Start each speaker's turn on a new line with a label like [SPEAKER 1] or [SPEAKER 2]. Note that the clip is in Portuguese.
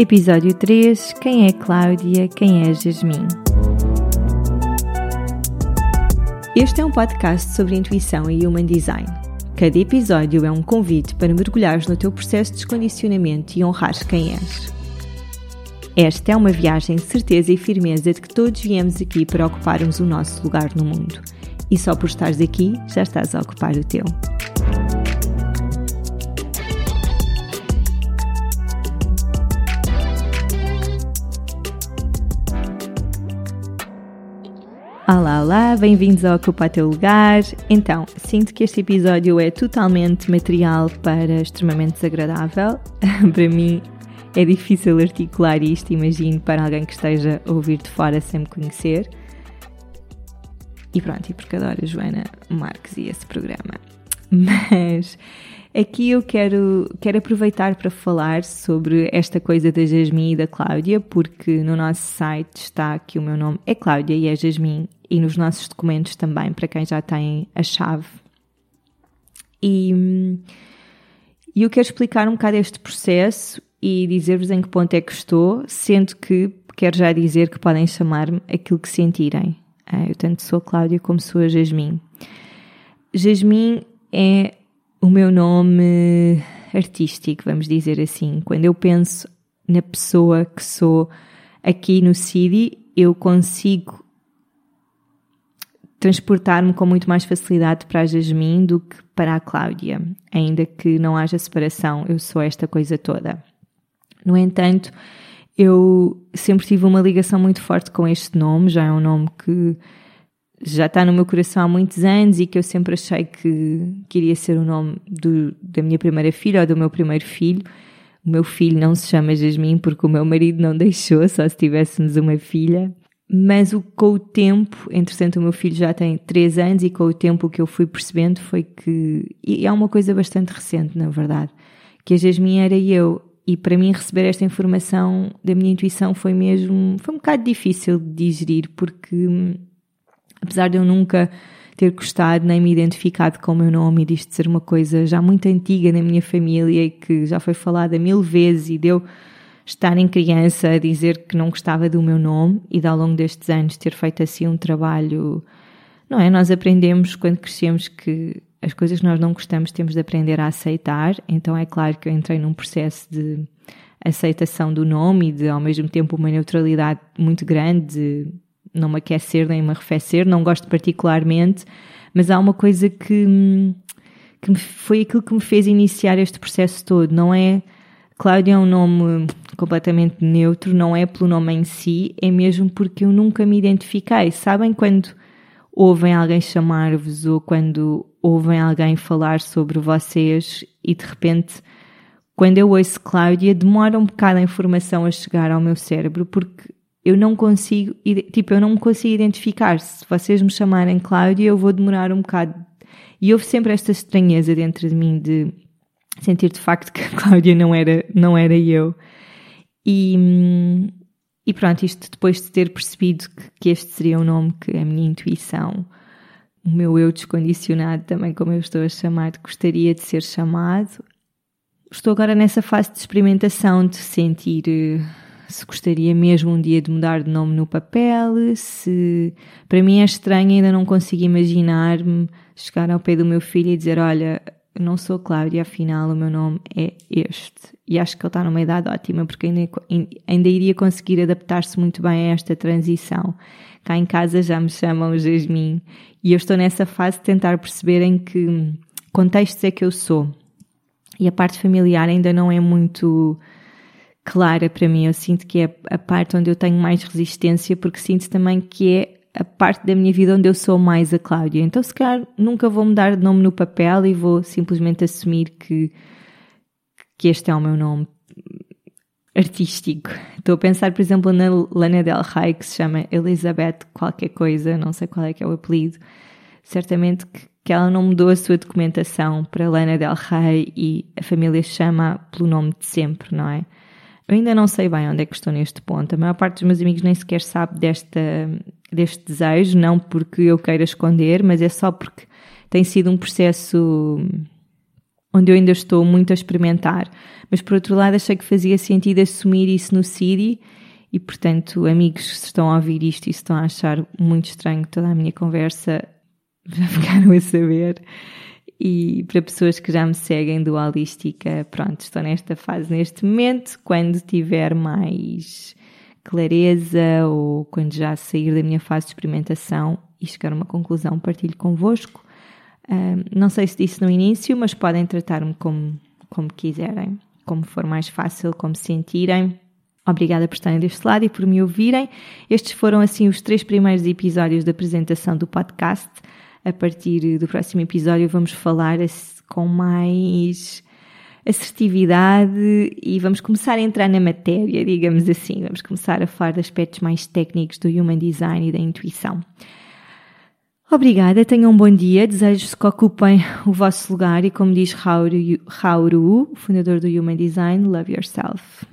[SPEAKER 1] Episódio 3: Quem é Cláudia? Quem é Jasmine? Este é um podcast sobre intuição e human design. Cada episódio é um convite para mergulhares no teu processo de descondicionamento e honrares quem és. Esta é uma viagem de certeza e firmeza de que todos viemos aqui para ocuparmos o nosso lugar no mundo. E só por estares aqui, já estás a ocupar o teu. Olá, olá, bem-vindos ao Ocupa Teu Lugar. Então, sinto que este episódio é totalmente material para extremamente desagradável. para mim é difícil articular isto, imagino, para alguém que esteja a ouvir de fora sem me conhecer. E pronto, e porque adoro a Joana Marques e esse programa. Mas Aqui eu quero, quero aproveitar para falar sobre esta coisa da Jasmine e da Cláudia, porque no nosso site está que o meu nome é Cláudia e é Jasmine, e nos nossos documentos também, para quem já tem a chave. E, e eu quero explicar um bocado este processo e dizer-vos em que ponto é que estou, sendo que quero já dizer que podem chamar-me aquilo que sentirem. Ah, eu tanto sou a Cláudia como sou a Jasmine. Jasmine é o meu nome artístico, vamos dizer assim. Quando eu penso na pessoa que sou aqui no CIDI, eu consigo transportar-me com muito mais facilidade para a Jasmine do que para a Cláudia, ainda que não haja separação, eu sou esta coisa toda. No entanto, eu sempre tive uma ligação muito forte com este nome, já é um nome que já está no meu coração há muitos anos e que eu sempre achei que queria ser o nome do, da minha primeira filha ou do meu primeiro filho. O meu filho não se chama Jasmine porque o meu marido não deixou, só se tivéssemos uma filha. Mas o, com o tempo, entretanto, o meu filho já tem 3 anos e com o tempo o que eu fui percebendo foi que. E é uma coisa bastante recente, na verdade. Que a Jasmine era eu. E para mim receber esta informação da minha intuição foi mesmo. Foi um bocado difícil de digerir porque apesar de eu nunca ter gostado nem me identificado com o meu nome e disto ser uma coisa já muito antiga na minha família e que já foi falada mil vezes e deu estar em criança a dizer que não gostava do meu nome e de ao longo destes anos ter feito assim um trabalho, não é? Nós aprendemos quando crescemos que as coisas que nós não gostamos temos de aprender a aceitar, então é claro que eu entrei num processo de aceitação do nome e de ao mesmo tempo uma neutralidade muito grande não me aquecer nem me arrefecer, não gosto particularmente, mas há uma coisa que, que foi aquilo que me fez iniciar este processo todo, não é? Cláudia é um nome completamente neutro, não é pelo nome em si, é mesmo porque eu nunca me identifiquei. Sabem quando ouvem alguém chamar-vos ou quando ouvem alguém falar sobre vocês e de repente, quando eu ouço Cláudia, demora um bocado a informação a chegar ao meu cérebro porque eu não consigo, tipo, eu não me consigo identificar. Se vocês me chamarem Cláudia, eu vou demorar um bocado. E houve sempre esta estranheza dentro de mim de sentir de facto que a Cláudia não era, não era eu. E, e pronto, isto depois de ter percebido que, que este seria o nome que a minha intuição, o meu eu descondicionado, também como eu estou a chamar, gostaria de ser chamado. Estou agora nessa fase de experimentação, de sentir eh, se gostaria mesmo um dia de mudar de nome no papel, se para mim é estranho ainda não consigo imaginar-me chegar ao pé do meu filho e dizer, olha, não sou Cláudia, afinal o meu nome é este. E acho que ele está numa idade ótima, porque ainda, ainda iria conseguir adaptar-se muito bem a esta transição. Cá em casa já me chamam Jasmine e eu estou nessa fase de tentar perceber em que contextos é que eu sou. E a parte familiar ainda não é muito clara para mim. Eu sinto que é a parte onde eu tenho mais resistência, porque sinto também que é a parte da minha vida onde eu sou mais a Cláudia. Então, se calhar, nunca vou mudar de nome no papel e vou simplesmente assumir que, que este é o meu nome artístico. Estou a pensar, por exemplo, na Lana Del Rey, que se chama Elizabeth qualquer coisa, não sei qual é que é o apelido. Certamente que, que ela não mudou a sua documentação para Lana Del Rey e a família chama pelo nome de sempre, não é? Eu ainda não sei bem onde é que estou neste ponto. A maior parte dos meus amigos nem sequer sabe desta, deste desejo, não porque eu queira esconder, mas é só porque tem sido um processo onde eu ainda estou muito a experimentar. Mas por outro lado, achei que fazia sentido assumir isso no CIDI e, portanto, amigos que estão a ouvir isto e estão a achar muito estranho toda a minha conversa, já ficaram a saber. E para pessoas que já me seguem do Holística, pronto, estou nesta fase neste momento. Quando tiver mais clareza ou quando já sair da minha fase de experimentação e chegar a uma conclusão, partilho convosco. Um, não sei se disse no início, mas podem tratar-me como, como quiserem, como for mais fácil, como sentirem. Obrigada por estarem deste lado e por me ouvirem. Estes foram assim os três primeiros episódios da apresentação do podcast. A partir do próximo episódio vamos falar com mais assertividade e vamos começar a entrar na matéria, digamos assim. Vamos começar a falar de aspectos mais técnicos do human design e da intuição. Obrigada, tenham um bom dia, desejo que ocupem o vosso lugar e como diz Hauru, Hauru, fundador do Human Design, love yourself.